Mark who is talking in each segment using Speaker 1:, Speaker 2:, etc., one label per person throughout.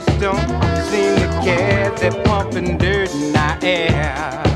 Speaker 1: just don't seem to care. They're pumping dirt in our air.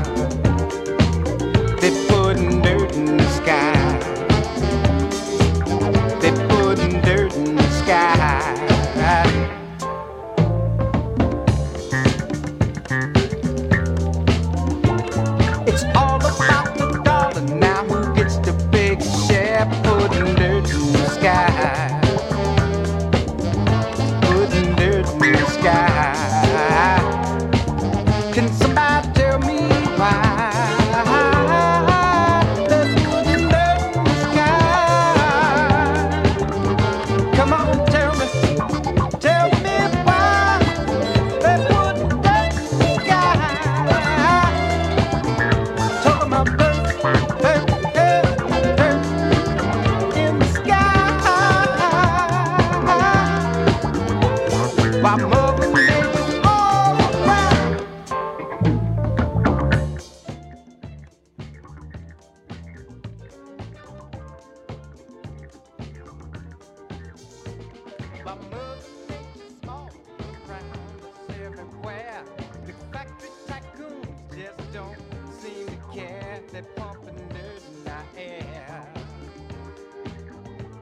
Speaker 1: My mustache small, look around us everywhere. The factory tycoons just don't seem to care. They're pumping dirt in our air.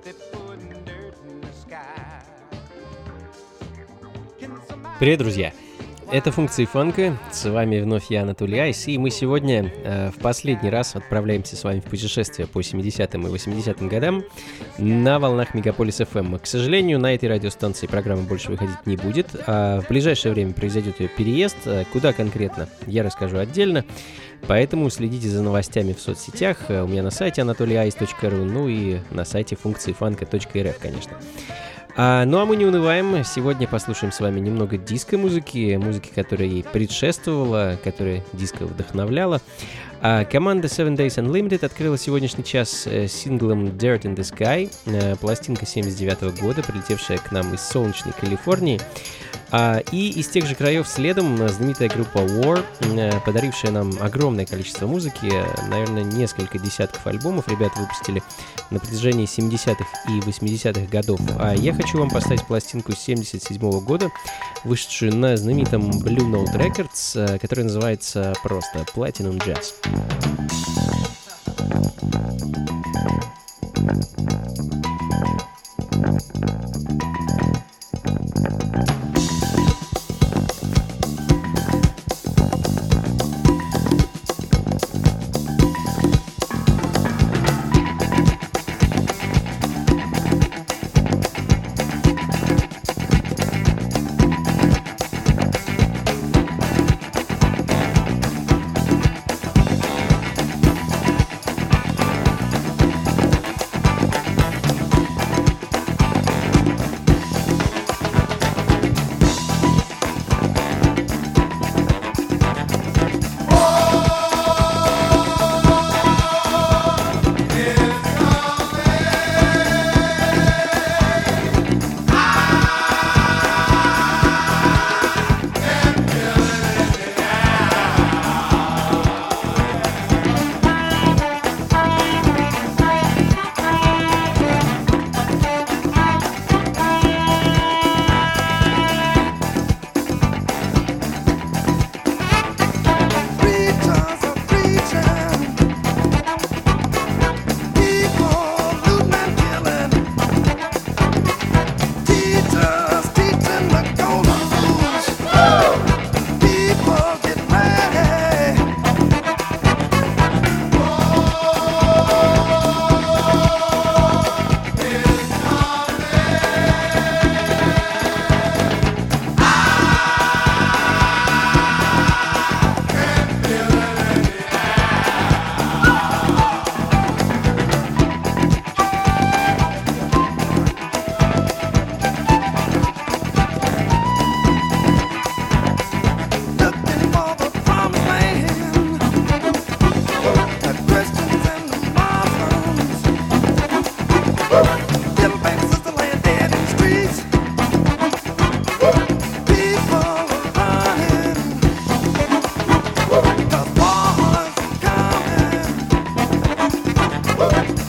Speaker 1: They're putting dirt in the sky.
Speaker 2: Привет, друзья! Это функции фанка. С вами вновь я, Анатолий Айс. И мы сегодня э, в последний раз отправляемся с вами в путешествие по 70-м и 80-м годам на волнах Мегаполис FM. К сожалению, на этой радиостанции программа больше выходить не будет. А в ближайшее время произойдет ее переезд. Э, Куда конкретно, я расскажу отдельно. Поэтому следите за новостями в соцсетях. Э, У меня на сайте anatolyice.ru, ну и на сайте функции фанка.рф, конечно. А, ну а мы не унываем. Сегодня послушаем с вами немного диско-музыки, музыки, которая ей предшествовала, которая диско вдохновляла. А, команда Seven Days Unlimited открыла сегодняшний час э, синглом Dirt in the Sky, э, пластинка 79 года, прилетевшая к нам из солнечной Калифорнии. А, и из тех же краев следом э, знаменитая группа War, подарившая нам огромное количество музыки, наверное, несколько десятков альбомов ребята выпустили на протяжении 70-х и 80-х годов. А я хочу вам поставить пластинку 77 -го года, вышедшую на знаменитом Blue Note Records, э, которая называется просто Platinum Jazz. Thank you. Bye.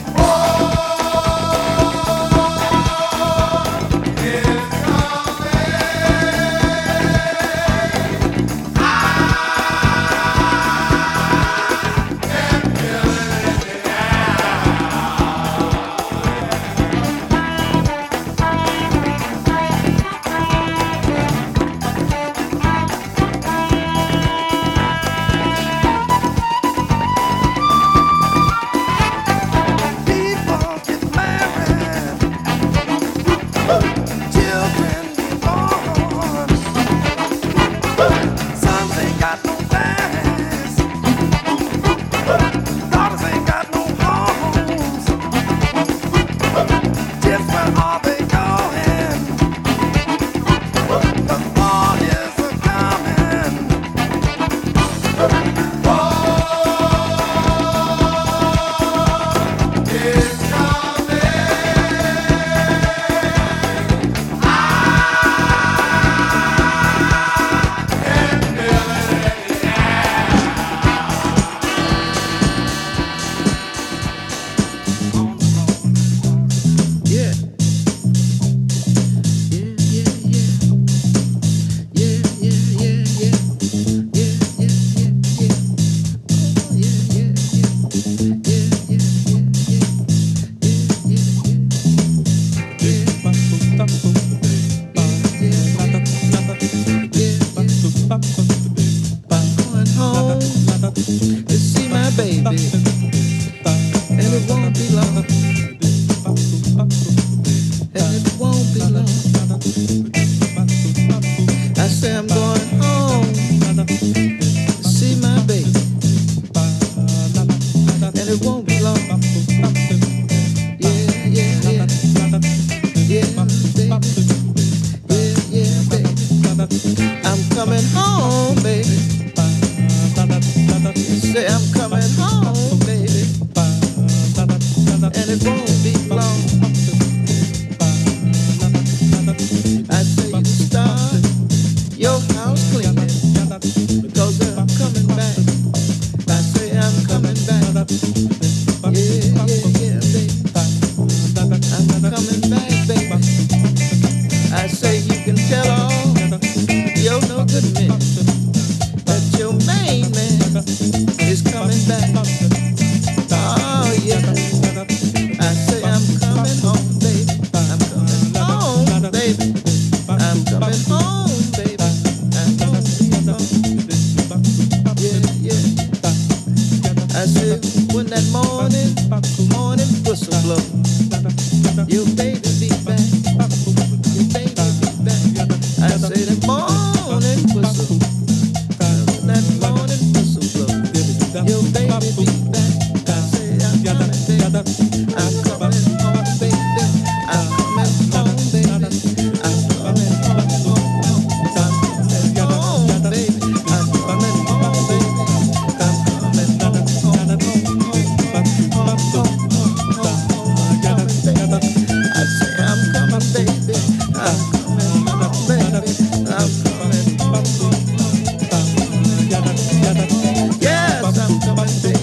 Speaker 2: avance.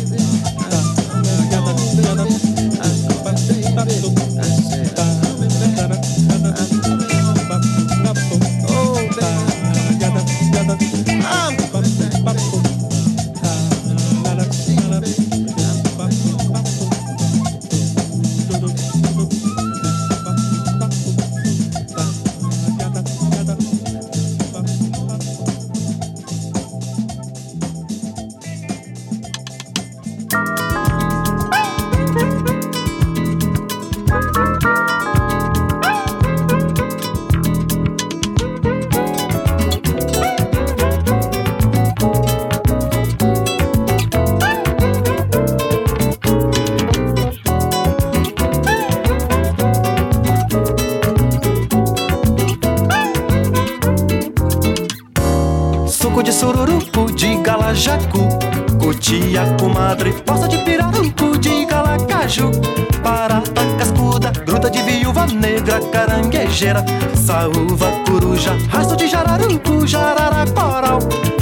Speaker 3: Saúva, coruja, rastro de jararucu, jarara, coral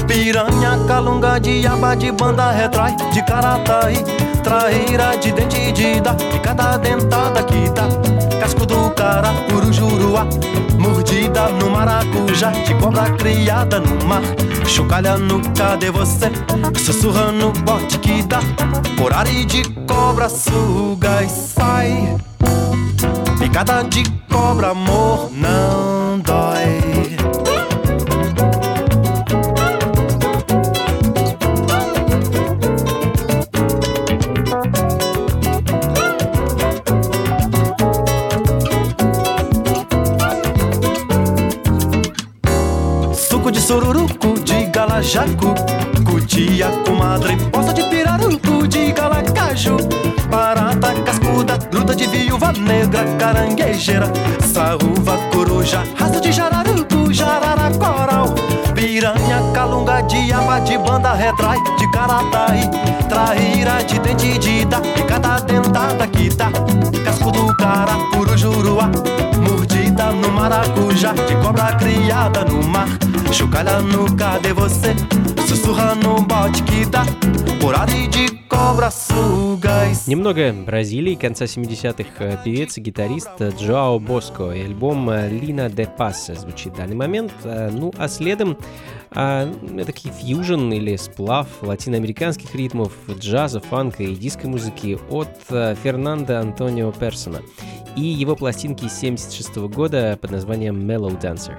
Speaker 3: Piranha, calunga, diaba, de banda, retrai, de carataí Traíra, de dente de da, de cada dentada que dá Casco do cara, urujuruá Mordida no maracujá, de cobra criada no mar Chocalha no cadê você? Sussurra no bote que dá Corari de cobra, suga e sai Picada de cobra, amor, não dói. Suco de sururucu, de galajacu, cutia, comadre, poça de pirarucu, de galacaju, barata cascuda, gruda de viúva negra, caranguejeira, saúva, coruja, raça de jararucu, jarara, coral, piranha, calunga, diaba, de banda, retrai, de carataí, traíra, de dente de da, de cada dentada dá, casco do cara, curujuruá, mordida no maracujá, de cobra criada no mar, chocalha no cadê você? Sussurra no bote que dá,
Speaker 2: Немного Бразилии конца 70-х э, певец и гитарист Джоао Боско и альбом э, «Лина де Пасса» звучит в данный момент. Э, ну, а следом а, такие фьюжн или сплав латиноамериканских ритмов, джаза, фанка и диско-музыки от Фернандо Антонио Персона и его пластинки 76 года под названием «Mellow Dancer».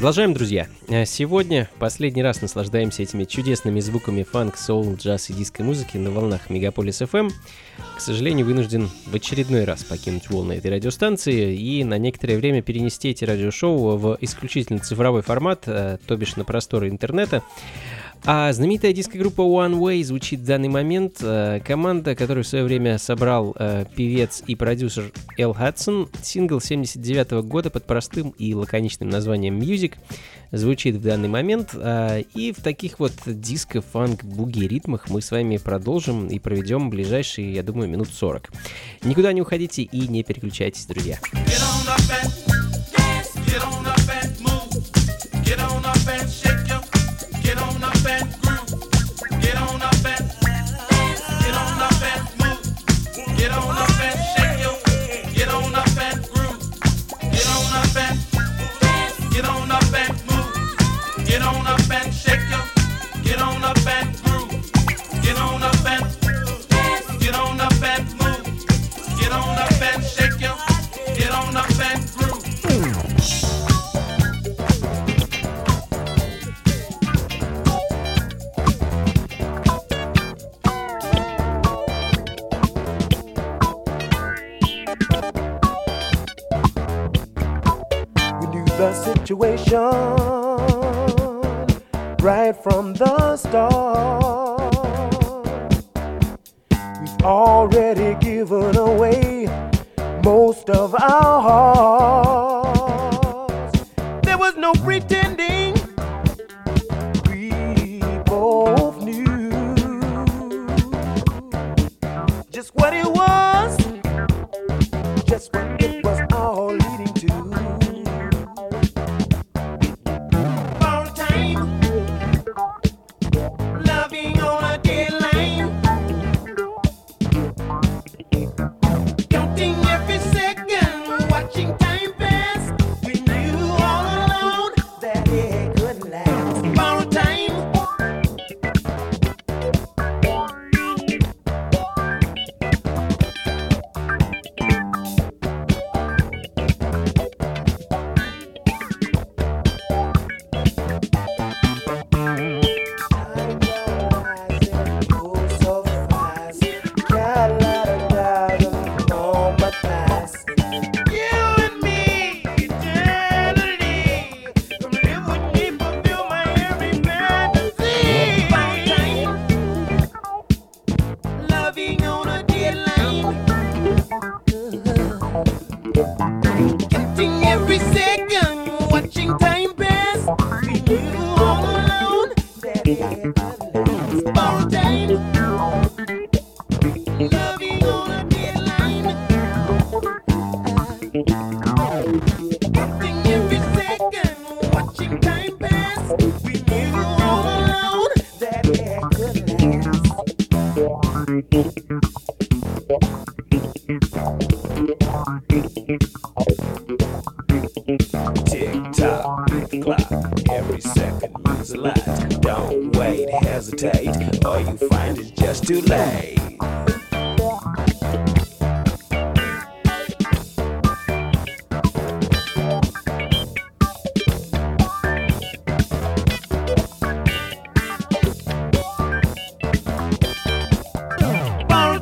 Speaker 2: Продолжаем, друзья. Э, сегодня последний раз наслаждаемся этими чудесными звуками фанк, соул, джаз и диско музыки на волнах Мегаполис FM. К сожалению, вынужден в очередной раз покинуть волны этой радиостанции и на некоторое время перенести эти радиошоу в исключительно цифровой формат, э, то бишь на просторы интернета. А знаменитая диско-группа One Way звучит в данный момент. Э, команда, которую в свое время собрал э, певец и продюсер Эл Хадсон. Сингл 79 -го года под простым и лаконичным названием Music звучит в данный момент. Э, и в таких вот диско, фанк, буги ритмах мы с вами продолжим и проведем ближайшие, я думаю, минут 40. Никуда не уходите и не переключайтесь, друзья. Get on up and get on up and move, get on up and shake. happen. Situation right from the start. We've already given away most of our hearts. There was no pretending. We both knew just what it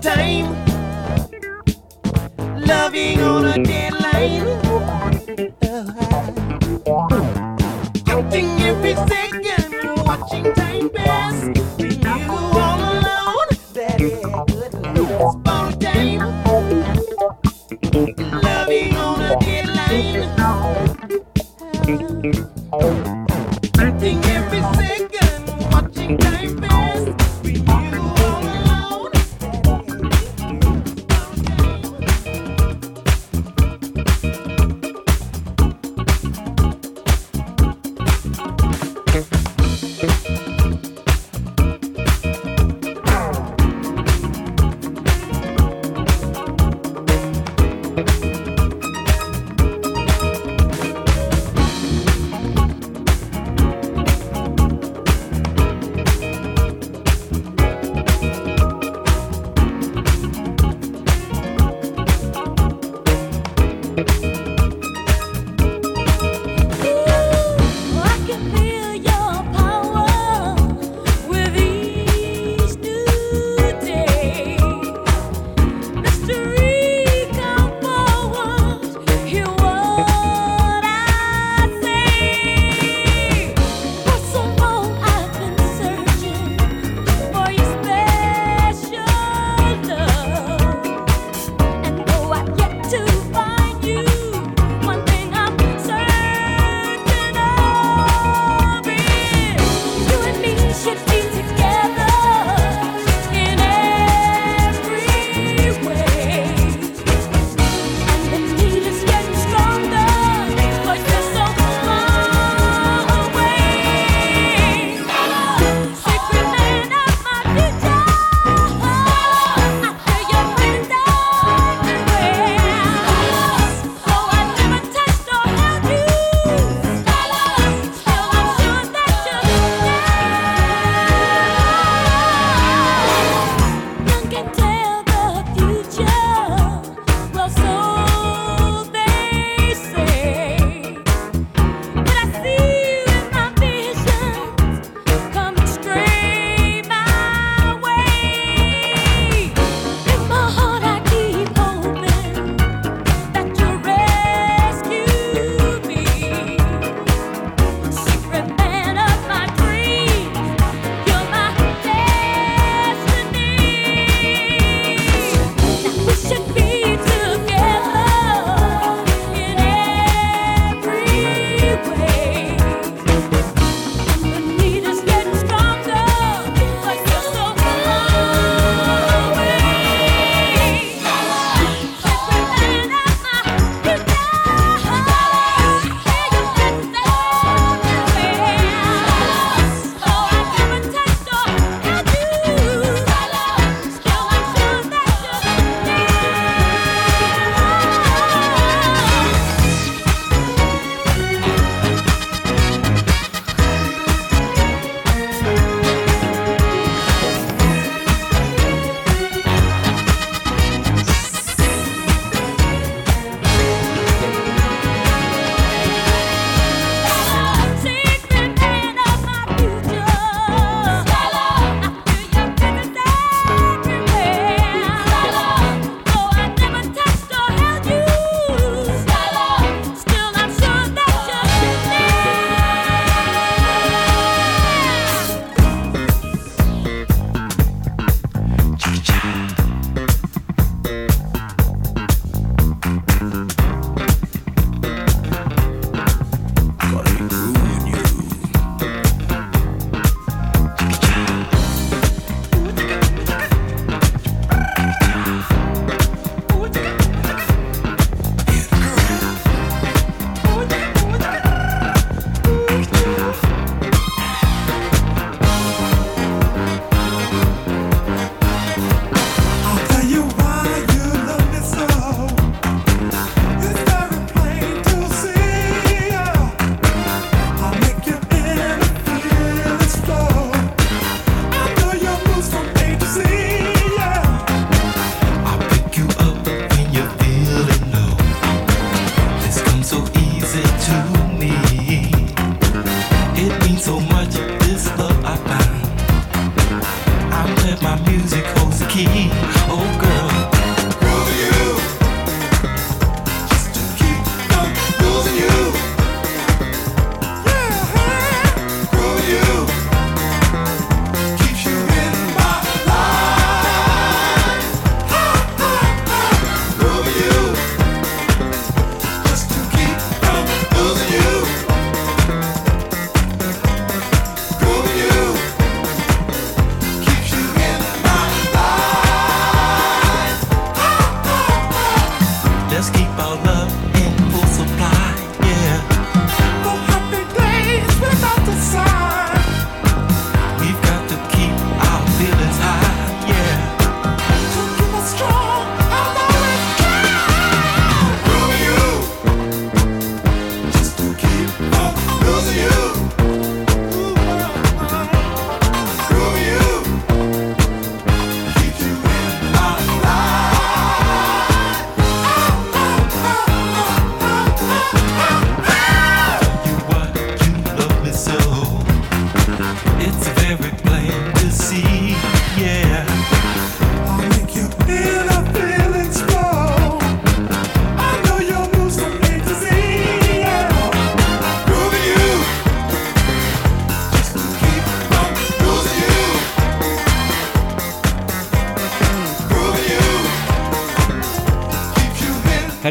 Speaker 2: time. Loving on a deadline. Counting every second.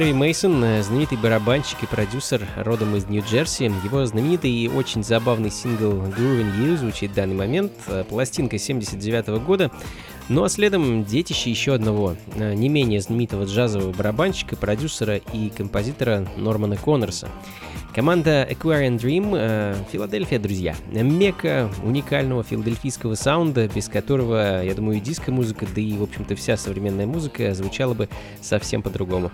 Speaker 4: Харви Мейсон, э, знаменитый барабанщик и продюсер родом из Нью-Джерси. Его знаменитый и очень забавный сингл Groovin' You звучит в данный момент. Э, пластинка 79 года. Ну а следом детище еще одного, э, не менее знаменитого джазового барабанщика, продюсера и композитора Нормана Коннорса. Команда Aquarian Dream Филадельфия, друзья. Мека уникального филадельфийского саунда, без которого, я думаю, и диско-музыка, да и, в общем-то, вся современная музыка звучала бы совсем по-другому.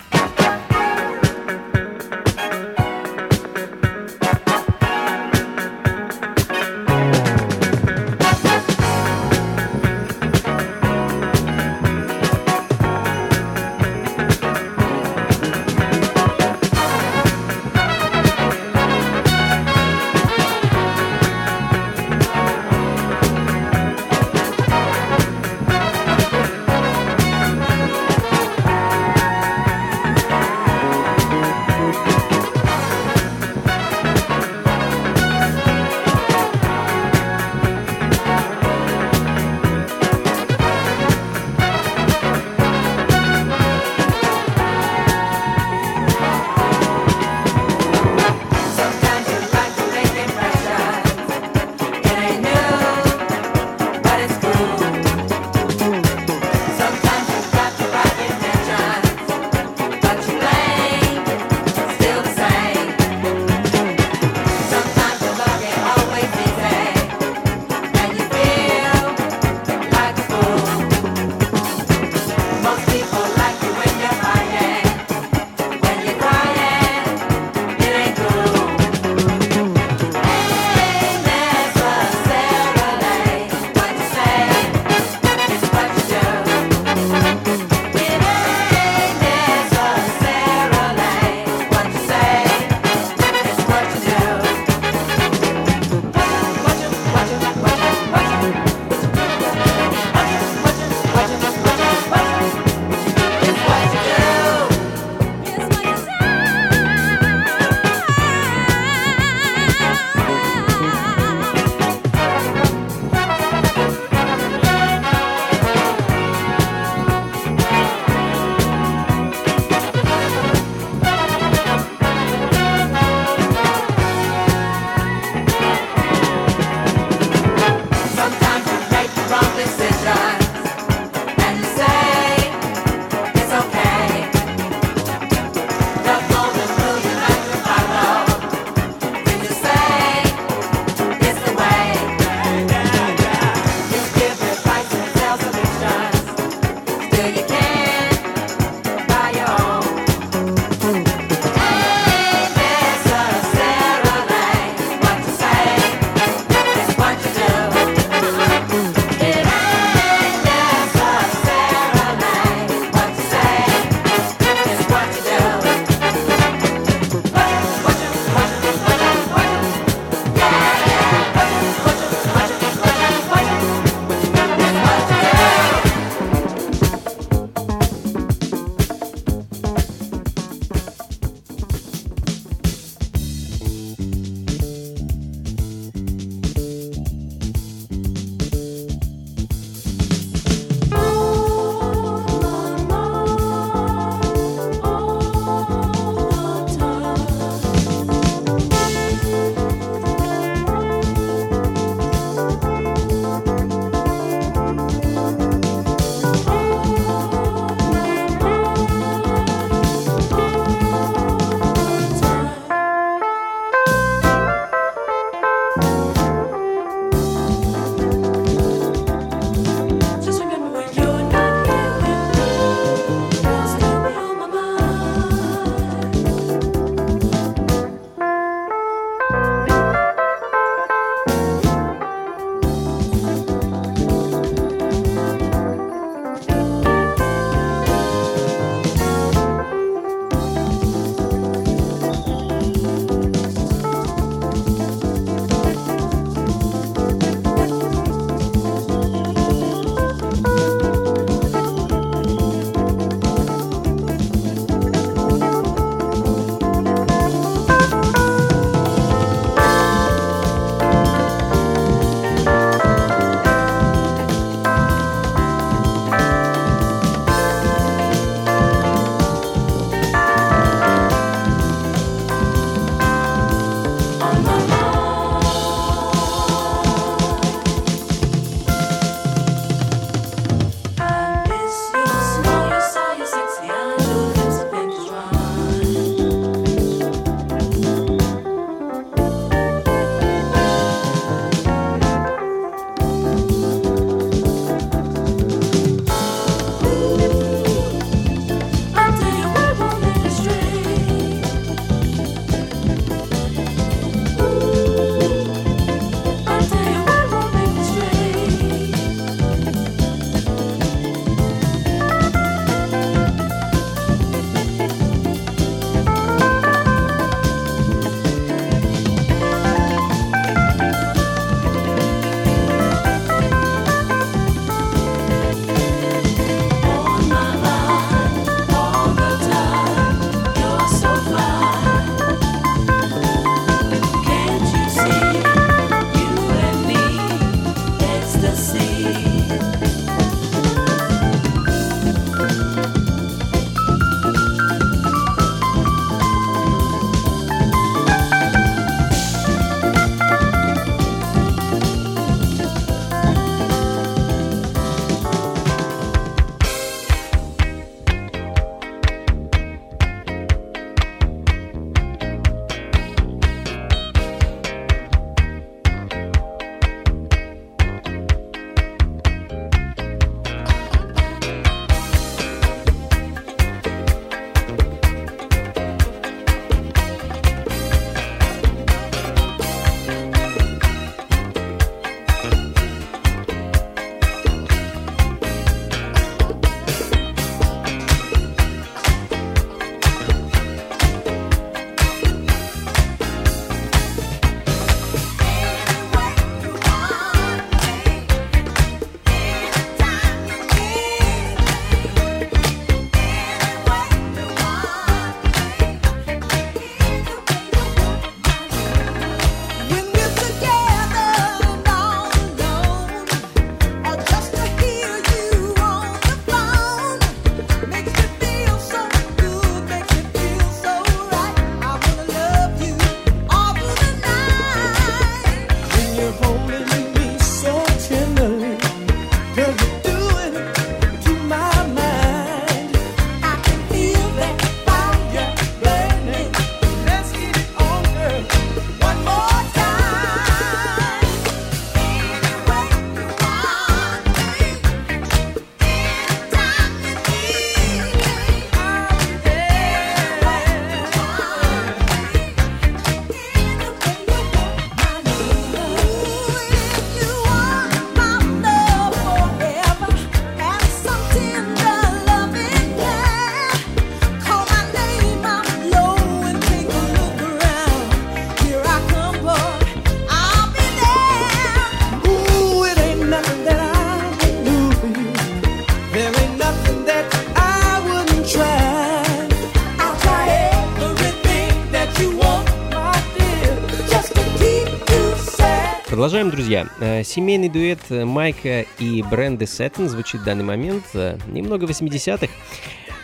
Speaker 2: Продолжаем, друзья. Э, семейный дуэт Майка и Бренды Сеттон звучит в данный момент э, немного 80-х.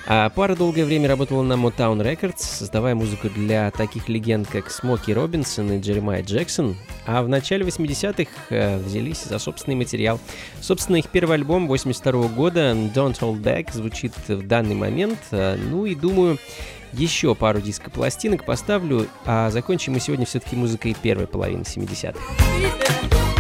Speaker 2: А пара долгое время работала на Motown Records, создавая музыку для таких легенд, как Смоки Робинсон и Джеремай Джексон, а в начале 80-х э, взялись за собственный материал. Собственно, их первый альбом 82 года Don't Hold Back звучит в данный момент, ну и думаю, еще пару диско-пластинок поставлю, а закончим мы сегодня все-таки музыкой первой половины 70-х.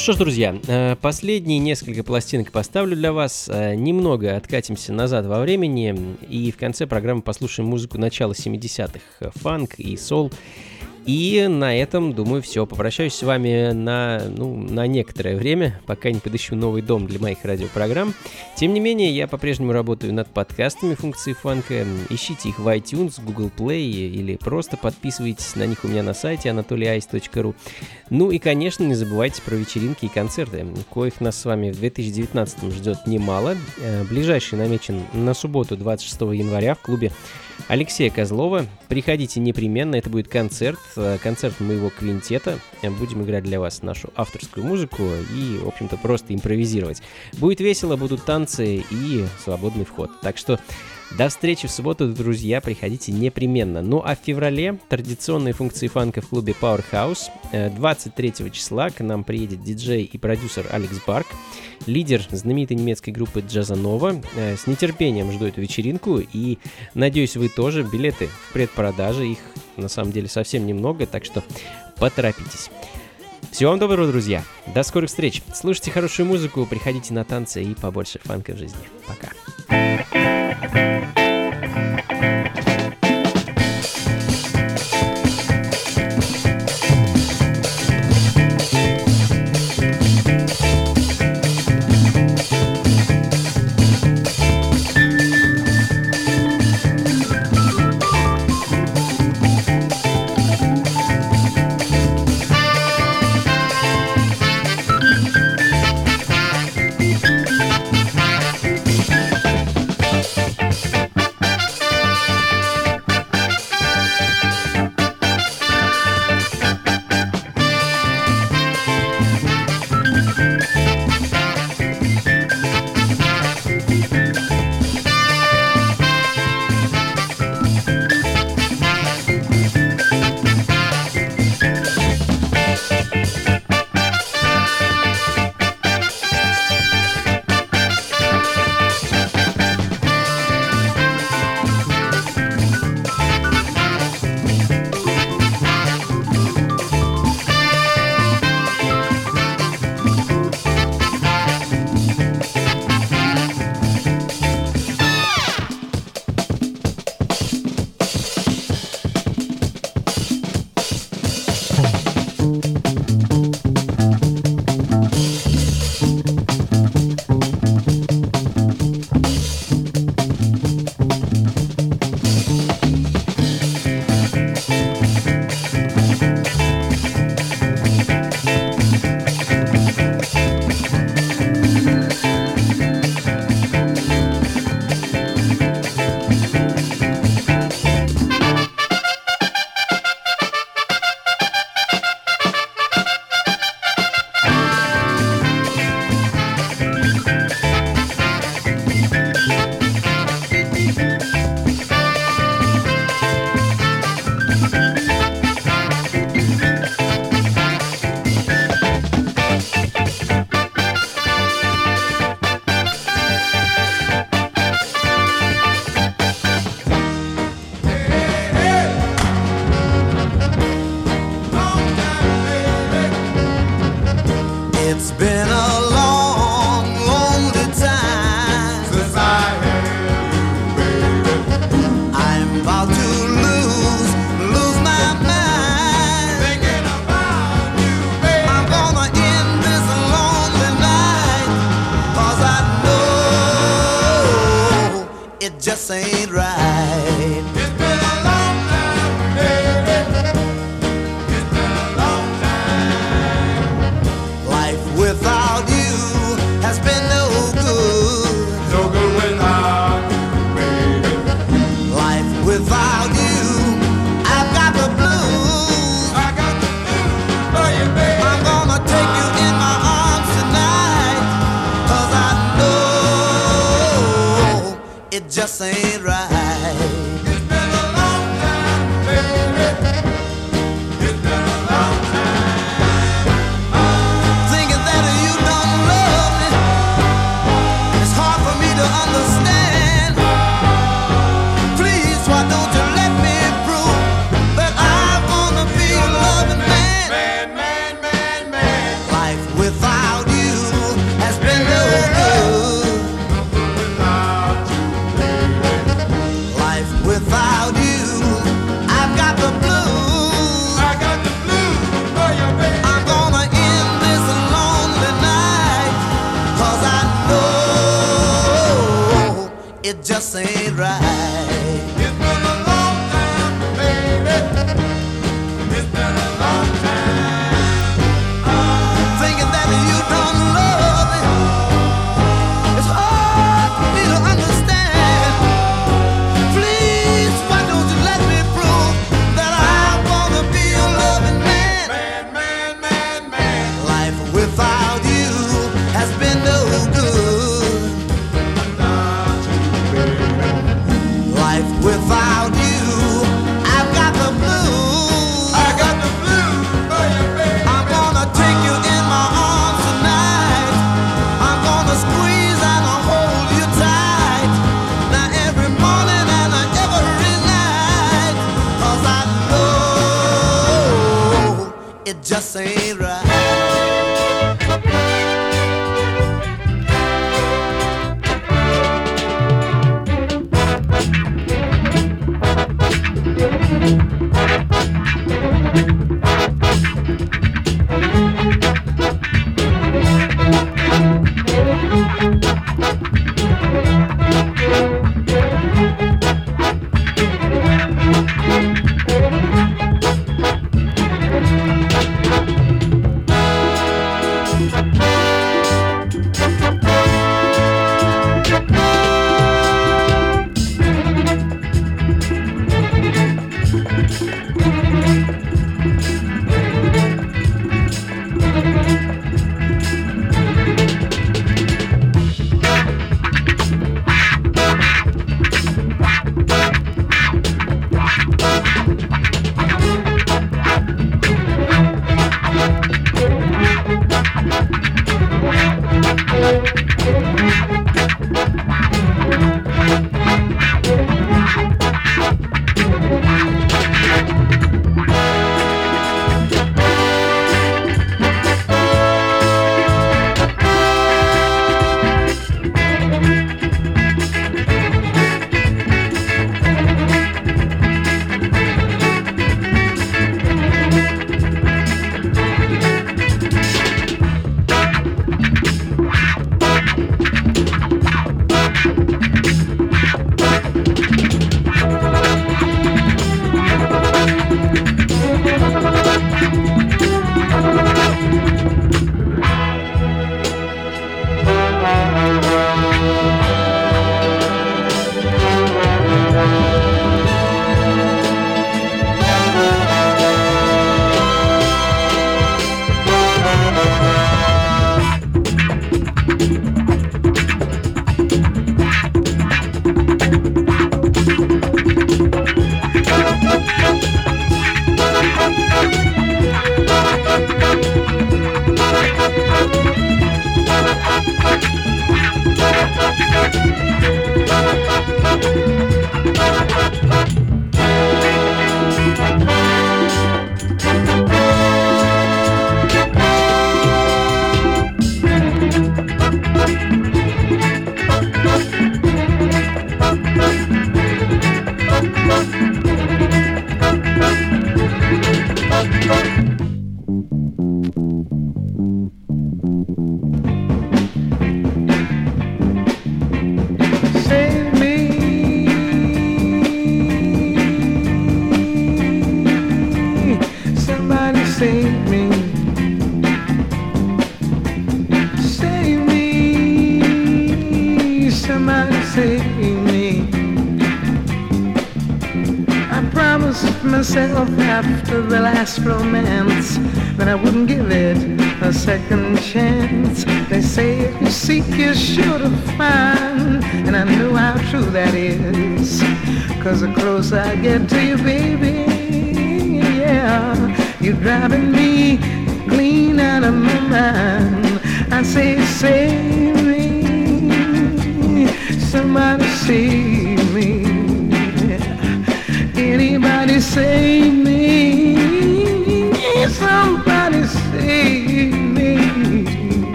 Speaker 2: Что ж, друзья, э, последние несколько пластинок поставлю для вас. Э, немного откатимся назад во времени. И в конце программы послушаем музыку начала 70-х. Фанк и сол. И на этом, думаю, все. Попрощаюсь с вами на, ну, на некоторое время, пока не подыщу новый дом для моих радиопрограмм. Тем не менее, я по-прежнему работаю над подкастами функции фанка. Ищите их в iTunes, Google Play или просто подписывайтесь на них у меня на сайте anatolyice.ru. Ну и, конечно, не забывайте про вечеринки и концерты, коих нас с вами в 2019 ждет немало. Э, ближайший намечен на субботу 26 января в клубе Алексея Козлова. Приходите непременно, это будет концерт, э, концерт моего квинтета. Будем играть для вас нашу авторскую музыку и, в общем-то, просто импровизировать. Будет весело, будут танцы и свободный вход. Так что до встречи в субботу, друзья, приходите непременно. Ну а в феврале традиционные функции фанка в клубе Powerhouse. 23 э, числа к нам приедет диджей и продюсер Алекс Барк, лидер знаменитой немецкой группы Джазанова. Э, с нетерпением жду эту вечеринку и надеюсь вы тоже. Билеты в предпродаже, их на самом деле совсем немного, так что поторопитесь. Всего вам доброго, друзья. До скорых встреч. Слушайте хорошую музыку, приходите на танцы и побольше фанка в жизни. Пока.
Speaker 5: Bye.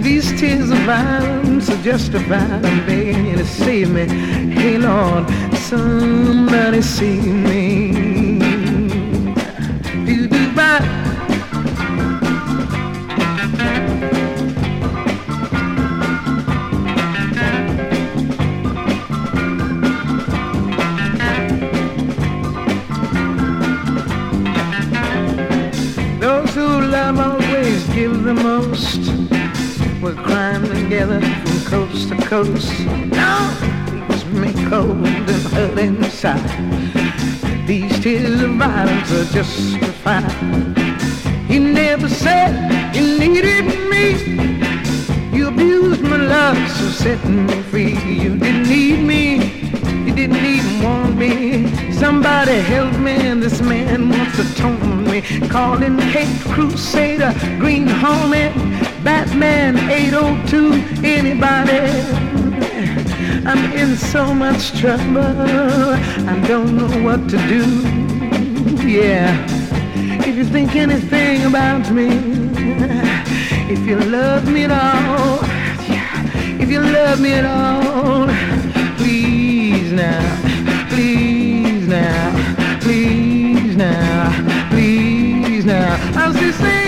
Speaker 5: These tears of violence are justified. I'm begging you to save me. Hey Lord, somebody save me. Do do bye. The most. Together from coast to coast. Now leaves me cold and hurt inside. These tears of violence are justified. You never said you needed me. You abused my love, so set me free. You didn't need me. You didn't even want me. Somebody help me, and this man wants to tone me. Calling Cape Crusader, Green Hornet, Batman 802, anybody. I'm in so much trouble, I don't know what to do. Yeah, if you think anything about me, if you love me at all, if you love me at all, please now, Cause you see.